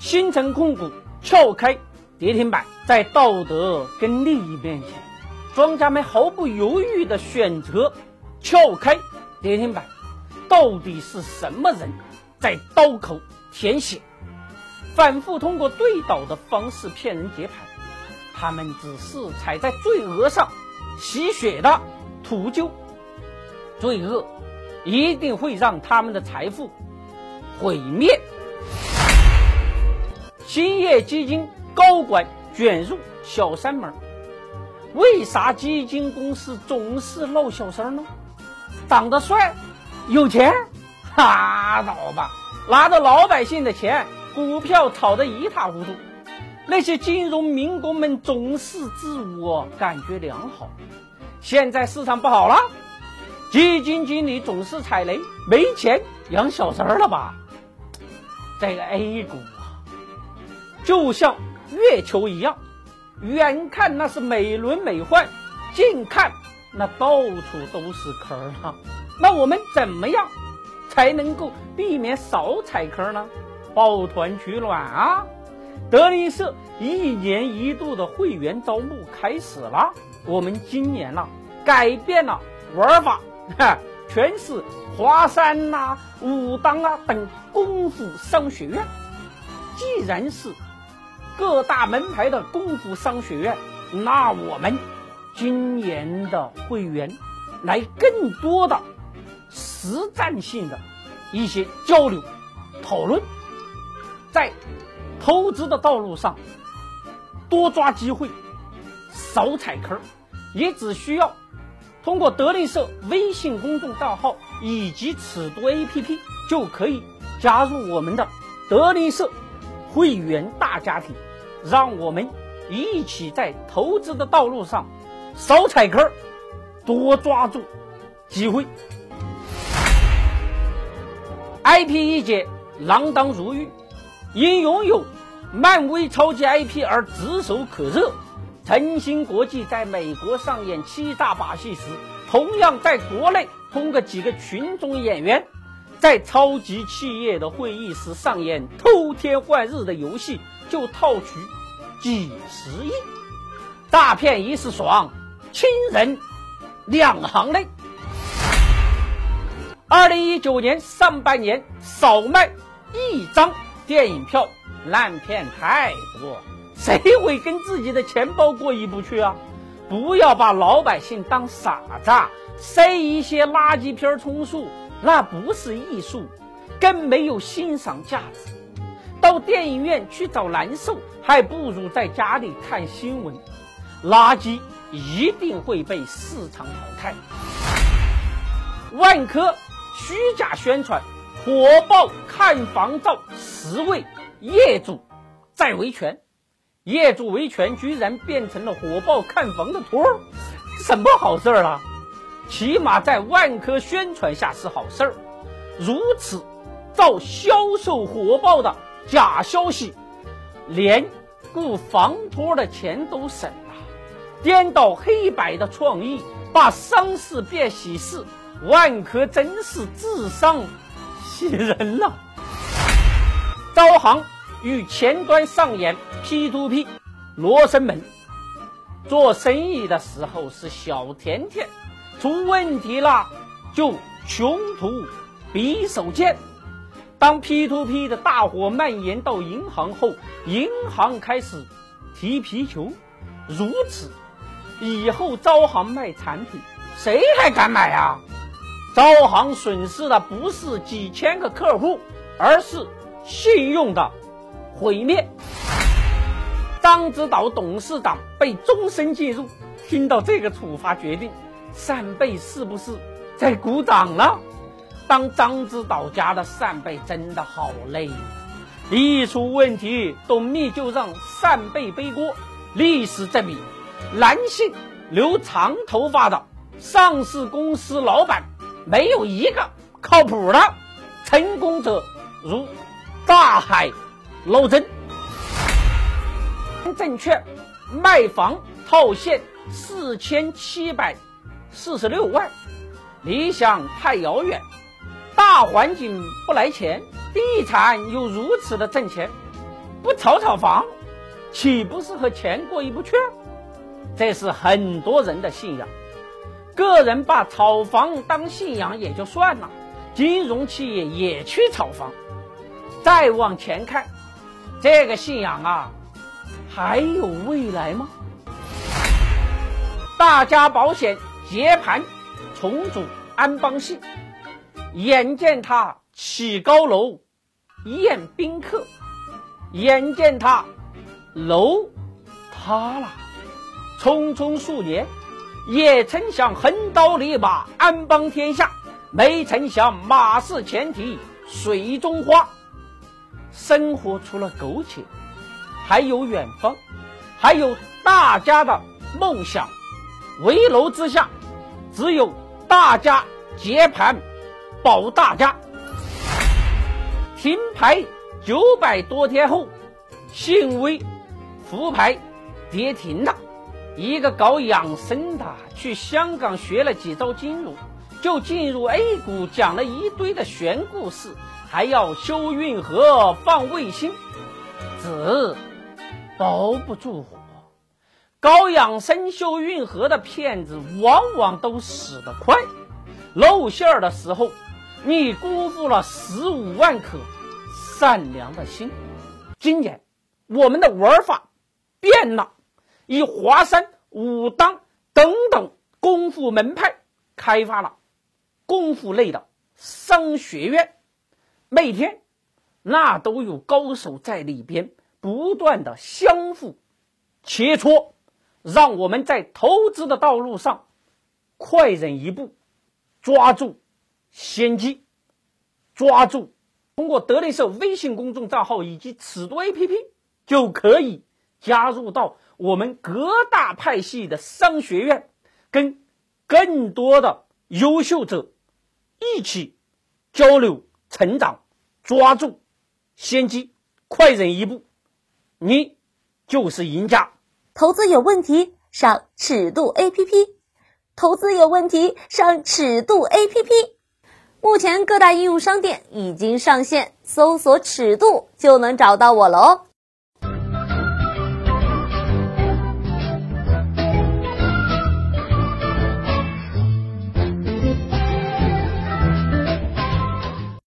新城控股撬开跌停板，在道德跟利益面前，庄家们毫不犹豫地选择撬开跌停板。到底是什么人在刀口舔血，反复通过对倒的方式骗人接盘？他们只是踩在罪恶上吸血的秃鹫，罪恶一定会让他们的财富毁灭。兴业基金高管卷入小三门，为啥基金公司总是闹小三呢？长得帅。有钱，拉倒吧！拿着老百姓的钱，股票炒得一塌糊涂。那些金融民工们总是自我感觉良好。现在市场不好了，基金经理总是踩雷，没钱养小三了吧？这个 A 股啊，就像月球一样，远看那是美轮美奂，近看那到处都是坑啊！那我们怎么样才能够避免少踩坑呢？抱团取暖啊！德林社一年一度的会员招募开始了。我们今年呢改变了玩法，哈，全是华山呐、武当啊等功夫商学院。既然是各大门派的功夫商学院，那我们今年的会员来更多的。实战性的一些交流讨论，在投资的道路上多抓机会，少踩坑，也只需要通过德力社微信公众账号以及尺度 APP 就可以加入我们的德力社会员大家庭，让我们一起在投资的道路上少踩坑，多抓住机会。IP 一姐锒铛入狱，因拥有漫威超级 IP 而炙手可热。晨星国际在美国上演欺诈把戏时，同样在国内通过几个群众演员，在超级企业的会议室上演偷天换日的游戏，就套取几十亿。诈骗一时爽，亲人两行泪。二零一九年上半年少卖一张电影票，烂片太多，谁会跟自己的钱包过意不去啊？不要把老百姓当傻子，塞一些垃圾片充数，那不是艺术，更没有欣赏价值。到电影院去找难受，还不如在家里看新闻。垃圾一定会被市场淘汰。万科。虚假宣传，火爆看房照，十位业主在维权，业主维权居然变成了火爆看房的托儿，什么好事儿啊？起码在万科宣传下是好事儿。如此造销售火爆的假消息，连雇房托的钱都省了，颠倒黑白的创意，把丧事变喜事。万科真是智商喜人呐！招行与前端上演 P to P 罗生门，做生意的时候是小甜甜，出问题了就穷途匕首见。当 P to P 的大火蔓延到银行后，银行开始踢皮球，如此以后招行卖产品，谁还敢买啊？招行损失的不是几千个客户，而是信用的毁灭。张指导董事长被终身禁入，听到这个处罚决定，扇贝是不是在鼓掌了？当张指导家的扇贝真的好累，一出问题，董秘就让扇贝背锅。历史证明，男性留长头发的上市公司老板。没有一个靠谱的成功者，如大海捞针。证券卖房套现四千七百四十六万，理想太遥远，大环境不来钱，地产又如此的挣钱，不炒炒房，岂不是和钱过意不去？这是很多人的信仰。个人把炒房当信仰也就算了，金融企业也去炒房。再往前看，这个信仰啊，还有未来吗？大家保险接盘重组安邦系，眼见他起高楼宴宾客，眼见他楼塌了，匆匆数年，也曾想横刀立马安邦天下，没曾想马是前蹄水中花。生活除了苟且，还有远方，还有大家的梦想。围楼之下，只有大家接盘保大家。停牌九百多天后，信威复牌跌停了。一个搞养生的去香港学了几招金融，就进入 A 股，讲了一堆的玄故事，还要修运河、放卫星，纸包不住火。搞养生修运河的骗子往往都死得快，露馅儿的时候，你辜负了十五万颗善良的心。今年我们的玩法变了，以华山、武当等等功夫门派开发了功夫类的商学院，每天那都有高手在里边不断的相互切磋。让我们在投资的道路上快人一步，抓住先机，抓住。通过德雷社微信公众账号以及尺度 APP，就可以加入到我们各大派系的商学院，跟更多的优秀者一起交流成长，抓住先机，快人一步，你就是赢家。投资有问题，上尺度 APP。投资有问题，上尺度 APP。目前各大应用商店已经上线，搜索“尺度”就能找到我了哦。